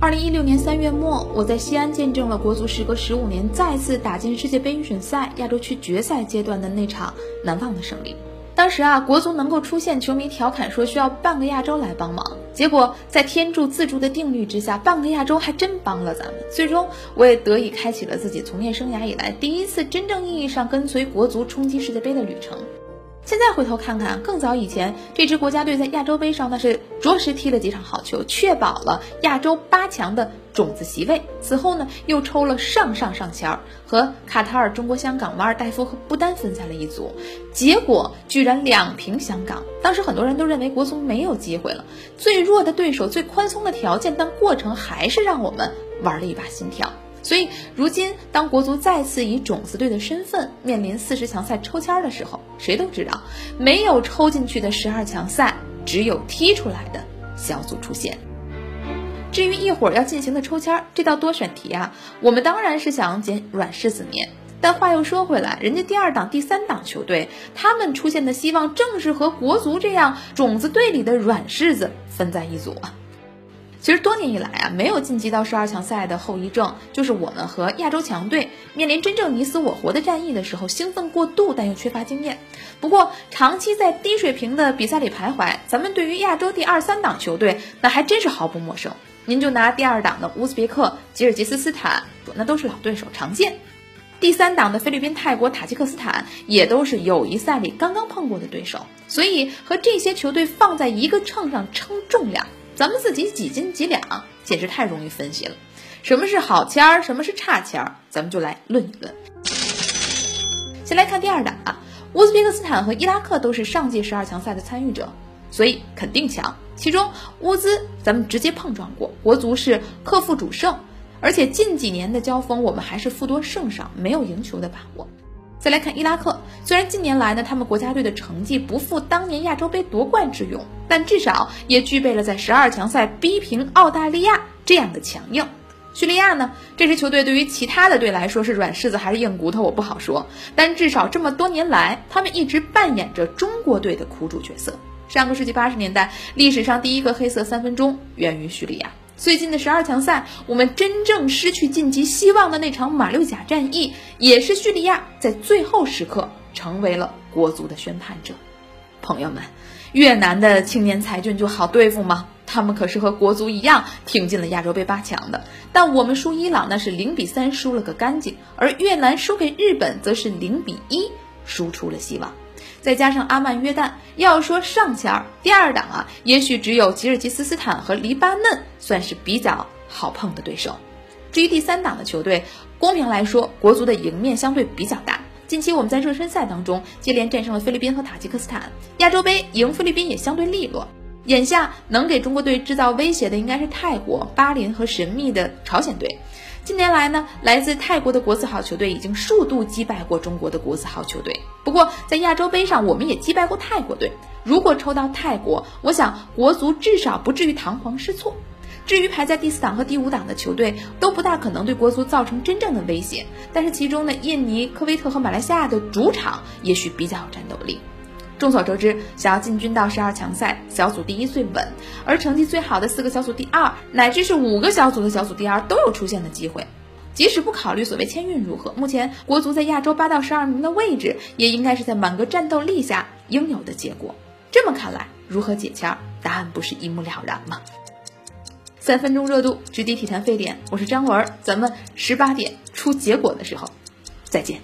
二零一六年三月末，我在西安见证了国足时隔十五年再次打进世界杯预选赛亚洲区决赛阶段的那场难忘的胜利。当时啊，国足能够出现，球迷调侃说需要半个亚洲来帮忙。结果在天助自助的定律之下，半个亚洲还真帮了咱们。最终，我也得以开启了自己从业生涯以来第一次真正意义上跟随国足冲击世界杯的旅程。现在回头看看，更早以前，这支国家队在亚洲杯上那是着实踢了几场好球，确保了亚洲八强的种子席位。此后呢，又抽了上上上签儿，和卡塔尔、中国香港、马尔代夫和不丹分在了一组，结果居然两平香港。当时很多人都认为国足没有机会了，最弱的对手，最宽松的条件，但过程还是让我们玩了一把心跳。所以，如今当国足再次以种子队的身份面临四十强赛抽签的时候，谁都知道，没有抽进去的十二强赛，只有踢出来的小组出线。至于一会儿要进行的抽签这道多选题啊，我们当然是想捡软柿子捏。但话又说回来，人家第二档、第三档球队，他们出现的希望正是和国足这样种子队里的软柿子分在一组啊。其实多年以来啊，没有晋级到十二强赛的后遗症，就是我们和亚洲强队面临真正你死我活的战役的时候，兴奋过度，但又缺乏经验。不过长期在低水平的比赛里徘徊，咱们对于亚洲第二三档球队，那还真是毫不陌生。您就拿第二档的乌兹别克、吉尔吉斯斯坦，那都是老对手，常见；第三档的菲律宾、泰国、塔吉克斯坦，也都是友谊赛里刚刚碰过的对手。所以和这些球队放在一个秤上称重量。咱们自己几斤几两，简直太容易分析了。什么是好签儿，什么是差签儿，咱们就来论一论。先来看第二档啊，乌兹别克斯坦和伊拉克都是上届十二强赛的参与者，所以肯定强。其中乌兹咱们直接碰撞过，国足是克负主胜，而且近几年的交锋我们还是负多胜少，没有赢球的把握。再来看伊拉克，虽然近年来呢，他们国家队的成绩不复当年亚洲杯夺冠之勇，但至少也具备了在十二强赛逼平澳大利亚这样的强硬。叙利亚呢，这支球队对于其他的队来说是软柿子还是硬骨头，我不好说。但至少这么多年来，他们一直扮演着中国队的苦主角色。上个世纪八十年代，历史上第一个黑色三分钟源于叙利亚。最近的十二强赛，我们真正失去晋级希望的那场马六甲战役，也是叙利亚在最后时刻成为了国足的宣判者。朋友们，越南的青年才俊就好对付吗？他们可是和国足一样挺进了亚洲杯八强的。但我们输伊朗那是零比三输了个干净，而越南输给日本则是零比一输出了希望。再加上阿曼约旦，要说上签儿，第二档啊，也许只有吉尔吉斯斯坦和黎巴嫩算是比较好碰的对手。至于第三档的球队，公平来说，国足的赢面相对比较大。近期我们在热身赛当中接连战胜了菲律宾和塔吉克斯坦，亚洲杯赢菲律宾也相对利落。眼下能给中国队制造威胁的应该是泰国、巴林和神秘的朝鲜队。近年来呢，来自泰国的国字号球队已经数度击败过中国的国字号球队。不过在亚洲杯上，我们也击败过泰国队。如果抽到泰国，我想国足至少不至于堂皇失措。至于排在第四档和第五档的球队，都不大可能对国足造成真正的威胁。但是其中呢，印尼、科威特和马来西亚的主场也许比较有战斗力。众所周知，想要进军到十二强赛，小组第一最稳，而成绩最好的四个小组第二，乃至是五个小组的小组第二都有出现的机会。即使不考虑所谓签运如何，目前国足在亚洲八到十二名的位置，也应该是在满格战斗力下应有的结果。这么看来，如何解签，答案不是一目了然吗？三分钟热度，直抵体坛沸点，我是张文，咱们十八点出结果的时候再见。